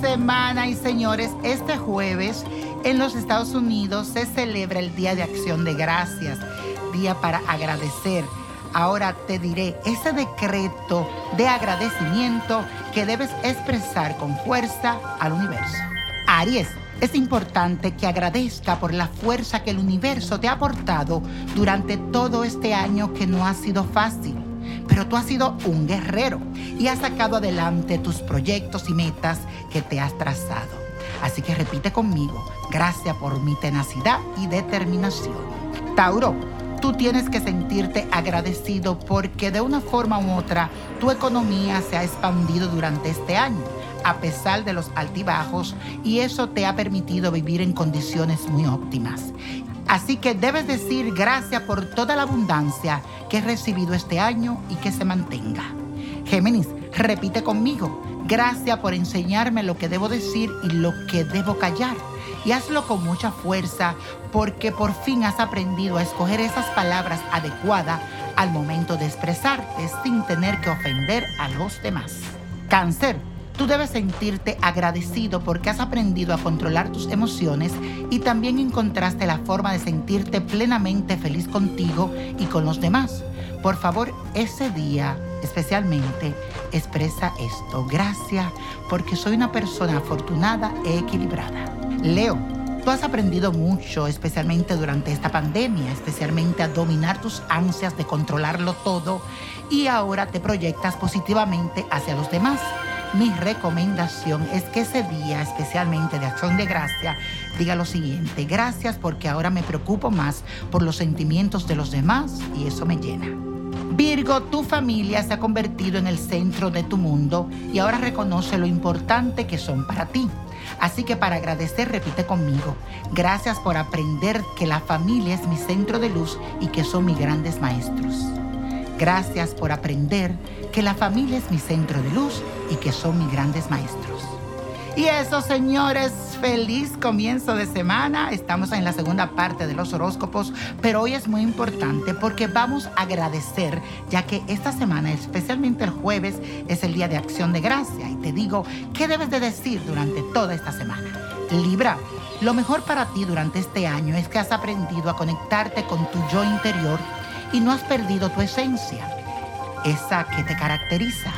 semana y señores, este jueves en los Estados Unidos se celebra el Día de Acción de Gracias, día para agradecer. Ahora te diré ese decreto de agradecimiento que debes expresar con fuerza al universo. Aries, es importante que agradezca por la fuerza que el universo te ha aportado durante todo este año que no ha sido fácil. Pero tú has sido un guerrero y has sacado adelante tus proyectos y metas que te has trazado. Así que repite conmigo, gracias por mi tenacidad y determinación. Tauro, tú tienes que sentirte agradecido porque de una forma u otra tu economía se ha expandido durante este año a pesar de los altibajos y eso te ha permitido vivir en condiciones muy óptimas. Así que debes decir gracias por toda la abundancia que he recibido este año y que se mantenga. Géminis, repite conmigo, gracias por enseñarme lo que debo decir y lo que debo callar. Y hazlo con mucha fuerza porque por fin has aprendido a escoger esas palabras adecuadas al momento de expresarte sin tener que ofender a los demás. Cáncer, Tú debes sentirte agradecido porque has aprendido a controlar tus emociones y también encontraste la forma de sentirte plenamente feliz contigo y con los demás. Por favor, ese día especialmente expresa esto. Gracias porque soy una persona afortunada e equilibrada. Leo. Tú has aprendido mucho, especialmente durante esta pandemia, especialmente a dominar tus ansias de controlarlo todo y ahora te proyectas positivamente hacia los demás mi recomendación es que ese día, especialmente de acción de gracia, diga lo siguiente, gracias porque ahora me preocupo más por los sentimientos de los demás y eso me llena. Virgo, tu familia se ha convertido en el centro de tu mundo y ahora reconoce lo importante que son para ti. Así que para agradecer, repite conmigo, gracias por aprender que la familia es mi centro de luz y que son mis grandes maestros. Gracias por aprender que la familia es mi centro de luz y que son mis grandes maestros. Y eso, señores, feliz comienzo de semana. Estamos en la segunda parte de los horóscopos, pero hoy es muy importante porque vamos a agradecer, ya que esta semana, especialmente el jueves, es el día de acción de gracia. Y te digo, ¿qué debes de decir durante toda esta semana? Libra, lo mejor para ti durante este año es que has aprendido a conectarte con tu yo interior y no has perdido tu esencia, esa que te caracteriza.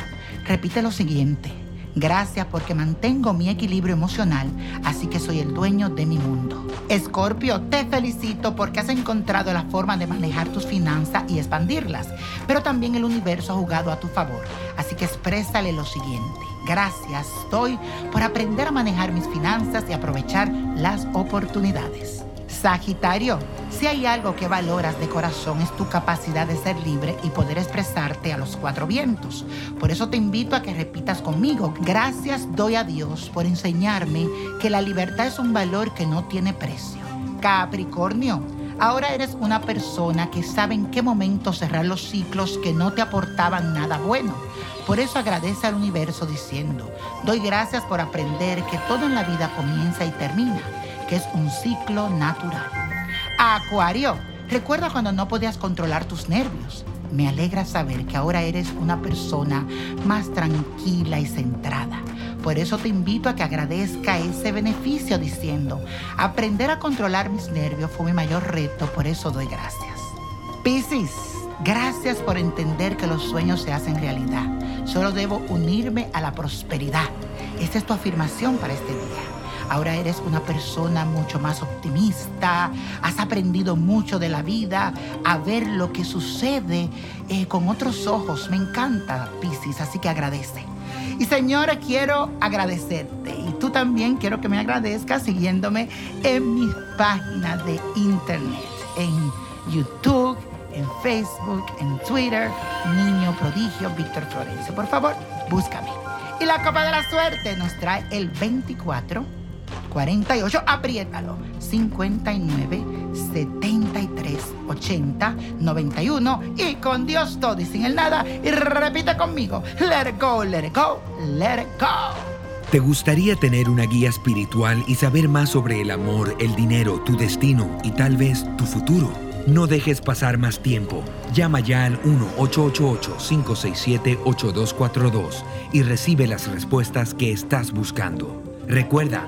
Repite lo siguiente. Gracias porque mantengo mi equilibrio emocional, así que soy el dueño de mi mundo. Escorpio, te felicito porque has encontrado la forma de manejar tus finanzas y expandirlas, pero también el universo ha jugado a tu favor, así que exprésale lo siguiente. Gracias estoy por aprender a manejar mis finanzas y aprovechar las oportunidades. Sagitario, si hay algo que valoras de corazón es tu capacidad de ser libre y poder expresarte a los cuatro vientos. Por eso te invito a que repitas conmigo, gracias doy a Dios por enseñarme que la libertad es un valor que no tiene precio. Capricornio, ahora eres una persona que sabe en qué momento cerrar los ciclos que no te aportaban nada bueno. Por eso agradece al universo diciendo, doy gracias por aprender que todo en la vida comienza y termina es un ciclo natural. Acuario, recuerda cuando no podías controlar tus nervios. Me alegra saber que ahora eres una persona más tranquila y centrada. Por eso te invito a que agradezca ese beneficio diciendo, aprender a controlar mis nervios fue mi mayor reto, por eso doy gracias. Piscis, gracias por entender que los sueños se hacen realidad. Solo debo unirme a la prosperidad. Esta es tu afirmación para este día. Ahora eres una persona mucho más optimista, has aprendido mucho de la vida, a ver lo que sucede eh, con otros ojos. Me encanta, Piscis, así que agradece. Y señora, quiero agradecerte. Y tú también quiero que me agradezcas siguiéndome en mis páginas de internet, en YouTube, en Facebook, en Twitter, Niño Prodigio Víctor Florencio. Por favor, búscame. Y la copa de la suerte nos trae el 24. 48, apriétalo. 59 73 80 91 y con Dios todo y sin el nada. Y repite conmigo: Let it go, let it go, let it go. ¿Te gustaría tener una guía espiritual y saber más sobre el amor, el dinero, tu destino y tal vez tu futuro? No dejes pasar más tiempo. Llama ya al 1-888-567-8242 y recibe las respuestas que estás buscando. Recuerda,